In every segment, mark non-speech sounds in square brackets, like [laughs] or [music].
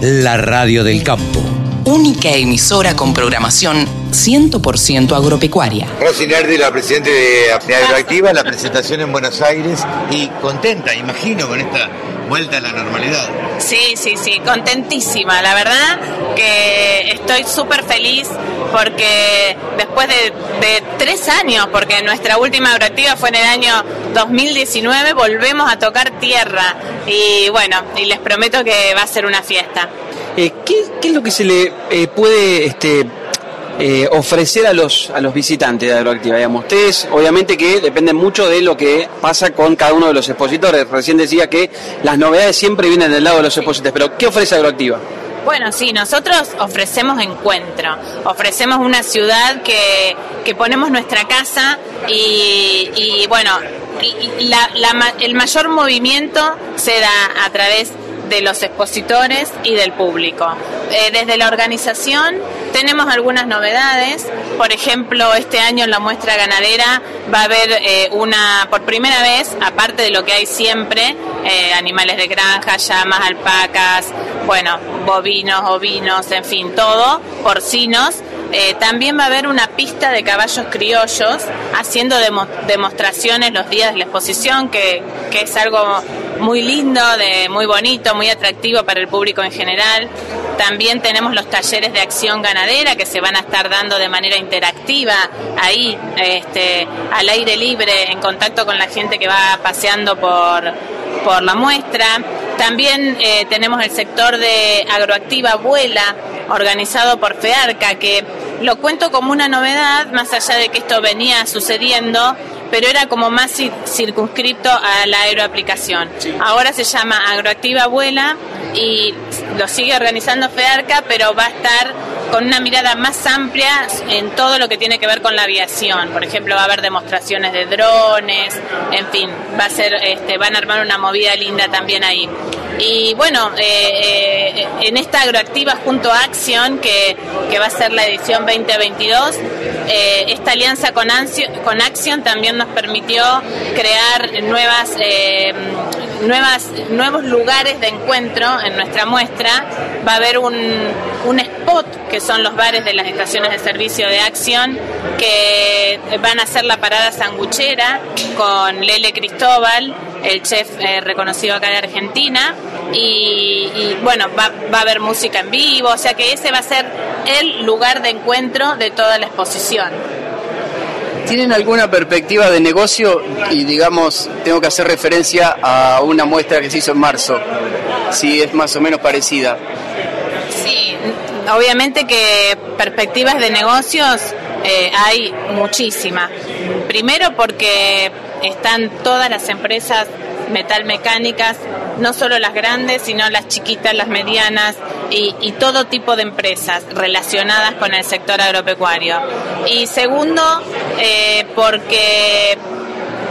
la radio del campo. Única emisora con programación 100% agropecuaria. Rosy Nardi, la presidenta de Apnea Agroactiva, la presentación en Buenos Aires y contenta, imagino, con esta vuelta a la normalidad. Sí, sí, sí, contentísima. La verdad que estoy súper feliz porque después de, tres años, porque nuestra última agroactiva fue en el año 2019, volvemos a tocar tierra. Y bueno, y les prometo que va a ser una fiesta. Eh, ¿qué, es lo que se le eh, puede este, eh, ofrecer a los, a los visitantes de Agroactiva? Digamos, ustedes, obviamente que dependen mucho de lo que pasa con cada uno de los expositores. Recién decía que las novedades siempre vienen del lado de los expositores, pero ¿qué ofrece Agroactiva? Bueno, sí, nosotros ofrecemos encuentro, ofrecemos una ciudad que, que ponemos nuestra casa y, bueno, el mayor movimiento se da a través de los expositores y del público. Eh, desde la organización tenemos algunas novedades, por ejemplo, este año en la muestra ganadera va a haber eh, una, por primera vez, aparte de lo que hay siempre, eh, animales de granja, llamas, alpacas, bueno, bovinos, ovinos, en fin, todo, porcinos, también va a haber una pista de caballos criollos haciendo demostraciones los días de la exposición, que, que es algo muy lindo, de, muy bonito, muy atractivo para el público en general. También tenemos los talleres de acción ganadera que se van a estar dando de manera interactiva ahí, este, al aire libre, en contacto con la gente que va paseando por, por la muestra. También eh, tenemos el sector de agroactiva Vuela, organizado por FEARCA, que lo cuento como una novedad, más allá de que esto venía sucediendo pero era como más circunscripto a la aeroaplicación. Ahora se llama Agroactiva Vuela y lo sigue organizando FEARCA, pero va a estar con una mirada más amplia en todo lo que tiene que ver con la aviación. Por ejemplo, va a haber demostraciones de drones, en fin, va a ser, este, van a armar una movida linda también ahí. Y bueno, eh, eh, en esta agroactiva junto a Action, que, va a ser la edición 2022, eh, esta alianza con, con Action también nos permitió crear nuevas, nuevas, nuevos lugares de encuentro en nuestra muestra. Va a haber un, un spot que son los bares de las estaciones de servicio de Action, que van a hacer la parada sanguchera con Lele Cristóbal, el chef reconocido acá de Argentina y, bueno, va, va, a haber música en vivo, o sea que ese va a ser el lugar de encuentro de toda la exposición. ¿Tienen alguna perspectiva de negocio? Y digamos, tengo que hacer referencia a una muestra que se hizo en marzo, si es más o menos parecida. Sí, obviamente que perspectivas de negocios eh, hay muchísimas. Primero porque están todas las empresas metalmecánicas no solo las grandes, sino las chiquitas, las medianas y, todo tipo de empresas relacionadas con el sector agropecuario. Y segundo, eh, porque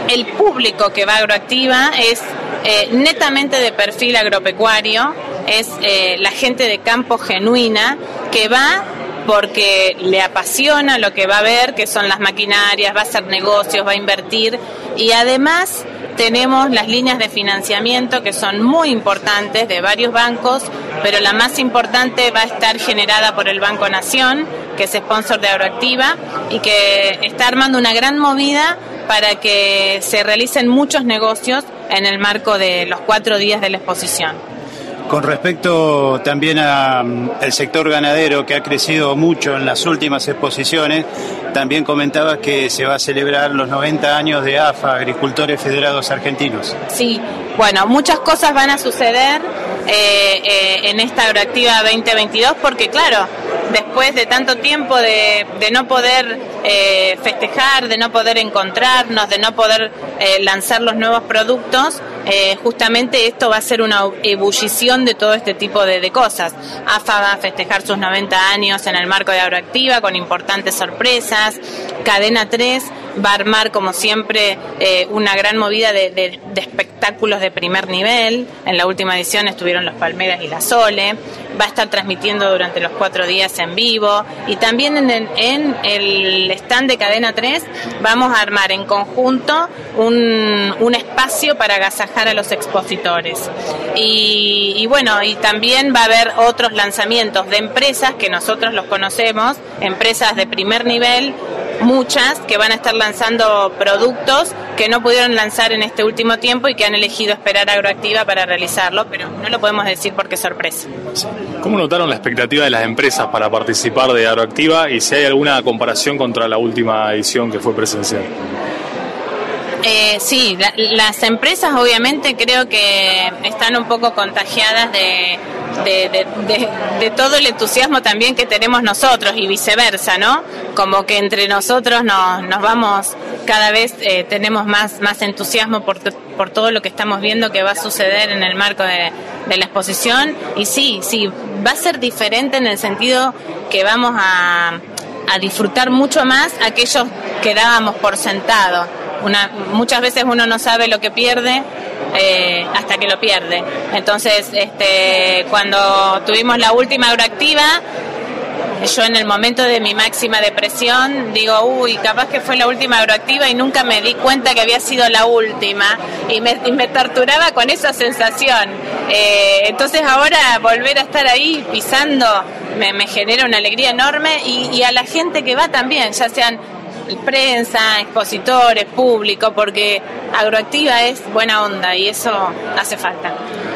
el público que va a Agroactiva es eh, netamente de perfil agropecuario, es eh, la gente de campo genuina que va porque le apasiona lo que va a ver, que son las maquinarias, va a hacer negocios, va a invertir y además tenemos las líneas de financiamiento que son muy importantes de varios bancos, pero la más importante va a estar generada por el Banco Nación, que es sponsor de Agroactiva y que está armando una gran movida para que se realicen muchos negocios en el marco de los cuatro días de la exposición. Con respecto también al mm, sector ganadero que ha crecido mucho en las últimas exposiciones, también comentabas que se va a celebrar los 90 años de AFA, Agricultores Federados Argentinos. Sí, bueno, muchas cosas van a suceder eh, eh, en esta Agroactiva 2022 porque claro, después de tanto tiempo de, no poder eh, festejar, de no poder encontrarnos, de no poder lanzar los nuevos productos, justamente esto va a ser una ebullición de todo este tipo de, cosas. AFA va a festejar sus 90 años en el marco de Agroactiva con importantes sorpresas. Cadena 3 va a armar, como siempre, eh, una gran movida de, espectáculos de primer nivel. En la última edición estuvieron los Palmeras y la Sole. Va a estar transmitiendo durante los cuatro días en vivo. Y también en el, en el stand de Cadena 3 vamos a armar en conjunto un, un espacio para agasajar a los expositores. Y, y bueno, y también va a haber otros lanzamientos de empresas que nosotros los conocemos, empresas de primer nivel muchas que van a estar lanzando productos que no pudieron lanzar en este último tiempo y que han elegido esperar Agroactiva para realizarlo, pero no lo podemos decir porque es sorpresa. ¿Cómo notaron la expectativa de las empresas para participar de Agroactiva y si hay alguna comparación contra la última edición que fue presencial? Eh, sí, las empresas obviamente creo que están un poco contagiadas de, de, todo el entusiasmo también que tenemos nosotros y viceversa, ¿no? Como que entre nosotros nos, nos vamos, cada vez eh, tenemos más, más entusiasmo por, por todo lo que estamos viendo que va a suceder en el marco de, de la exposición. Y sí, sí, va a ser diferente en el sentido que vamos a, a disfrutar mucho más aquellos que dábamos por sentado. Una, muchas veces uno no sabe lo que pierde eh, hasta que lo pierde. Entonces, este, cuando tuvimos la última agroactiva, yo en el momento de mi máxima depresión digo, uy, capaz que fue la última agroactiva y nunca me di cuenta que había sido la última y me, me torturaba con esa sensación. Eh, entonces ahora volver a estar ahí pisando me, me genera una alegría enorme y, y a la gente que va también, ya sean prensa, expositores, público, porque Agroactiva es buena onda y eso hace falta.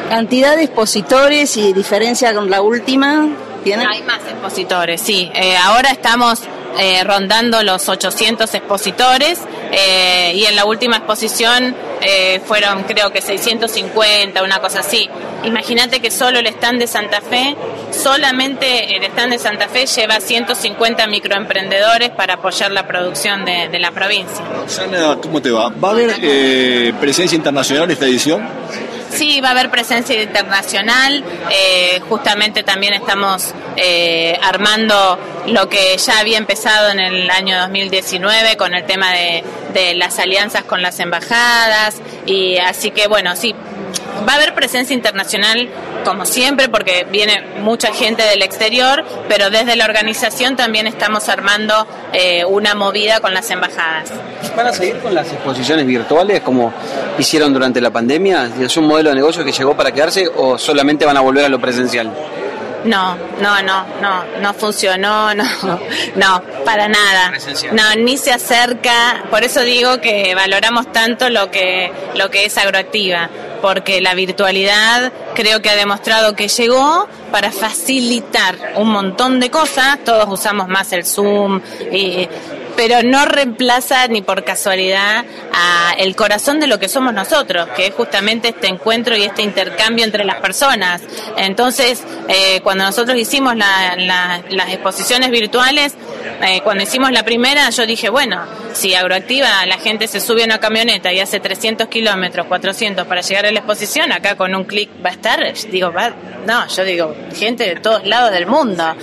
¿Cantidad de expositores y diferencia con la última? ¿Tienen? Hay más expositores, sí. Eh, ahora estamos eh, rondando los 800 expositores eh, y en la última exposición eh, fueron creo que 650, una cosa así. Imagínate que solo el stand de Santa Fe, solamente el stand de Santa Fe lleva 150 microemprendedores para apoyar la producción de, la provincia. Roxana, ¿cómo te va? ¿Va a haber presencia internacional esta edición? Sí, va a haber presencia internacional. Eh, justamente también estamos eh, armando lo que ya había empezado en el año 2019 con el tema de, de las alianzas con las embajadas. Y así que bueno, sí, va a haber presencia internacional como siempre porque viene mucha gente del exterior, pero desde la organización también estamos armando eh, una movida con las embajadas. ¿Van a seguir con las exposiciones virtuales como hicieron durante la pandemia? ¿Es un modelo de negocio que llegó para quedarse o solamente van a volver a lo presencial? No, no, no, no, no funcionó, [laughs] no, no, para nada. No, ni se acerca, por eso digo que valoramos tanto lo que, lo que es agroactiva, porque la virtualidad creo que ha demostrado que llegó para facilitar un montón de cosas, todos usamos más el Zoom, y pero no reemplaza ni por casualidad a el corazón de lo que somos nosotros, que es justamente este encuentro y este intercambio entre las personas. Entonces, eh, cuando nosotros hicimos las exposiciones virtuales, eh, cuando hicimos la primera, yo dije, bueno, si Agroactiva la gente se sube a una camioneta y hace 300 kilómetros, 400 para llegar a la exposición, acá con un clic va a estar, digo, va, no, yo digo, gente de todos lados del mundo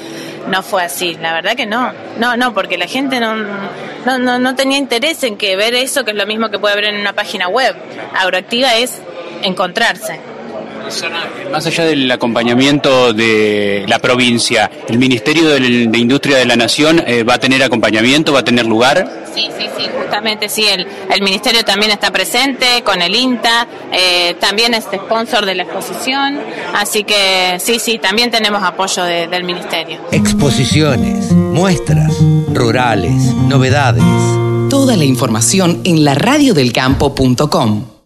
no fue así, la verdad que no, no, no, porque la gente no, no, no, tenía interés en que ver eso, que es lo mismo que puede ver en una página web. Agroactiva es encontrarse. Más allá del acompañamiento de la provincia, ¿el Ministerio de, Industria de la Nación eh, va a tener acompañamiento, va a tener lugar? Sí, sí, sí, justamente sí, el, el Ministerio también está presente con el INTA, eh, también es sponsor de la exposición, así que sí, sí, también tenemos apoyo del Ministerio. Exposiciones, muestras, rurales, novedades. Toda la información en la radiodelcampo.com.